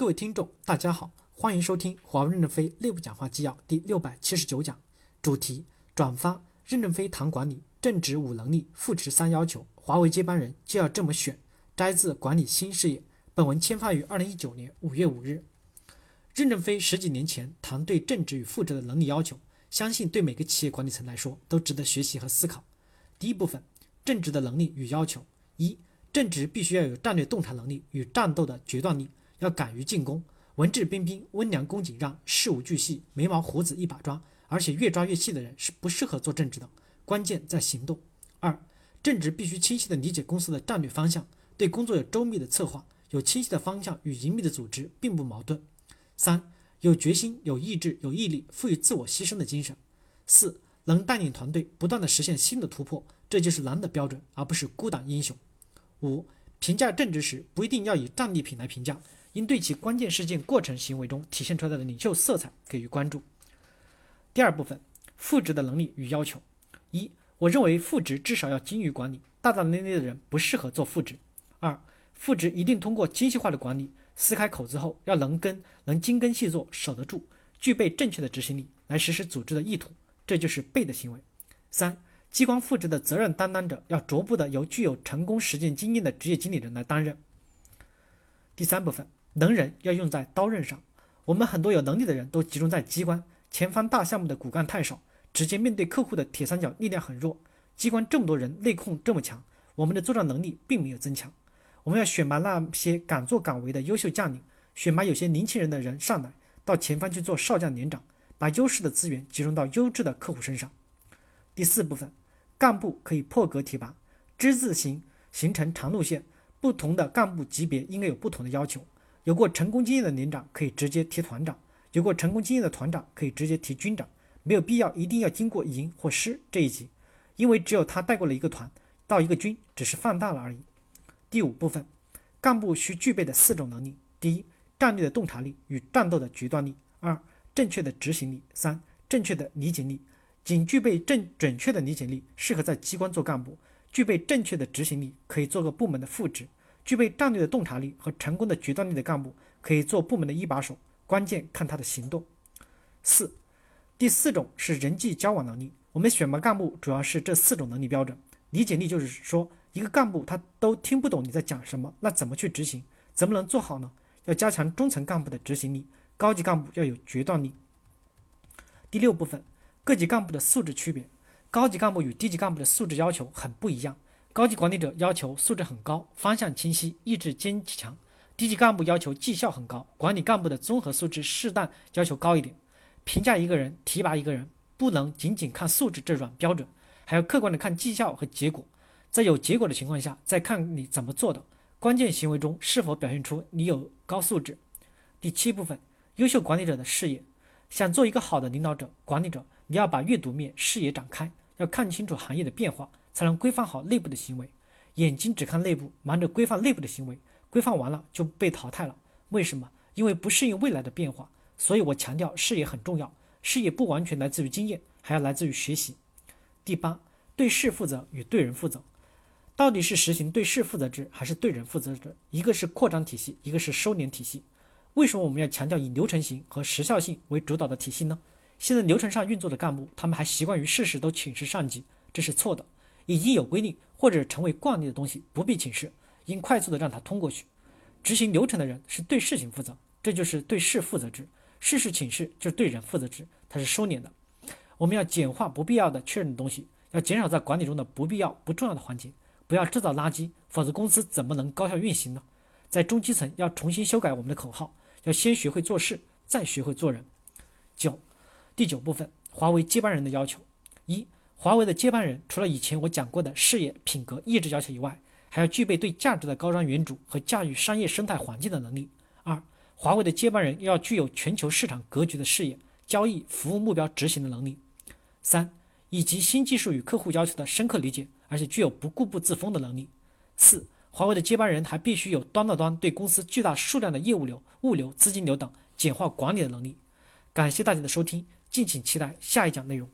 各位听众，大家好，欢迎收听华为任正非内部讲话纪要第六百七十九讲，主题：转发任正非谈管理，正直五能力，副职三要求，华为接班人就要这么选。摘自《管理新事业》，本文签发于二零一九年五月五日。任正非十几年前谈对正直与负责的能力要求，相信对每个企业管理层来说都值得学习和思考。第一部分，正直的能力与要求：一、正直必须要有战略洞察能力与战斗的决断力。要敢于进攻，文质彬彬、温良恭俭让、事无巨细、眉毛胡子一把抓，而且越抓越细的人是不适合做正直的。关键在行动。二，正直必须清晰地理解公司的战略方向，对工作有周密的策划，有清晰的方向与严密的组织并不矛盾。三，有决心、有意志、有毅力，赋予自我牺牲的精神。四，能带领团队不断地实现新的突破，这就是狼的标准，而不是孤胆英雄。五，评价正直时不一定要以战利品来评价。应对其关键事件过程行为中体现出来的领袖色彩给予关注。第二部分，副职的能力与要求。一，我认为副职至少要精于管理，大大咧咧的人不适合做副职。二，副职一定通过精细化的管理，撕开口子后要能跟，能精耕细作，守得住，具备正确的执行力来实施组织的意图，这就是背的行为。三，机关副职的责任担当者要逐步的由具有成功实践经验的职业经理人来担任。第三部分。能人要用在刀刃上。我们很多有能力的人都集中在机关前方大项目的骨干太少，直接面对客户的铁三角力量很弱。机关这么多人，内控这么强，我们的作战能力并没有增强。我们要选拔那些敢作敢为的优秀将领，选拔有些年轻人的人上来，到前方去做少将连长，把优势的资源集中到优质的客户身上。第四部分，干部可以破格提拔，之字形形成长路线，不同的干部级别应该有不同的要求。有过成功经验的连长可以直接提团长，有过成功经验的团长可以直接提军长，没有必要一定要经过营或师这一级，因为只有他带过了一个团到一个军，只是放大了而已。第五部分，干部需具备的四种能力：第一，战略的洞察力与战斗的决断力；二，正确的执行力；三，正确的理解力。仅具备正准确的理解力，适合在机关做干部；具备正确的执行力，可以做个部门的副职。具备战略的洞察力和成功的决断力的干部，可以做部门的一把手，关键看他的行动。四，第四种是人际交往能力。我们选拔干部主要是这四种能力标准。理解力就是说，一个干部他都听不懂你在讲什么，那怎么去执行？怎么能做好呢？要加强中层干部的执行力，高级干部要有决断力。第六部分，各级干部的素质区别。高级干部与低级干部的素质要求很不一样。高级管理者要求素质很高，方向清晰，意志坚强；低级干部要求绩效很高，管理干部的综合素质适当要求高一点。评价一个人、提拔一个人，不能仅仅看素质这软标准，还要客观的看绩效和结果。在有结果的情况下，再看你怎么做的，关键行为中是否表现出你有高素质。第七部分，优秀管理者的视野。想做一个好的领导者、管理者，你要把阅读面、视野展开，要看清楚行业的变化。才能规范好内部的行为，眼睛只看内部，忙着规范内部的行为，规范完了就被淘汰了。为什么？因为不适应未来的变化。所以我强调视野很重要，视野不完全来自于经验，还要来自于学习。第八，对事负责与对人负责，到底是实行对事负责制还是对人负责制？一个是扩张体系，一个是收敛体系。为什么我们要强调以流程型和时效性为主导的体系呢？现在流程上运作的干部，他们还习惯于事事都请示上级，这是错的。已经有规定或者成为惯例的东西不必请示，应快速的让它通过去。执行流程的人是对事情负责，这就是对事负责制。事事请示就是对人负责制，它是收敛的。我们要简化不必要的确认的东西，要减少在管理中的不必要不重要的环节，不要制造垃圾，否则公司怎么能高效运行呢？在中基层要重新修改我们的口号，要先学会做事，再学会做人。九，第九部分，华为接班人的要求一。华为的接班人，除了以前我讲过的事业、品格、意志要求以外，还要具备对价值的高瞻远瞩和驾驭商业生态环境的能力。二，华为的接班人要具有全球市场格局的视野、交易服务目标执行的能力。三，以及新技术与客户要求的深刻理解，而且具有不固步自封的能力。四，华为的接班人还必须有端到端对公司巨大数量的业务流、物流、资金流等简化管理的能力。感谢大家的收听，敬请期待下一讲内容。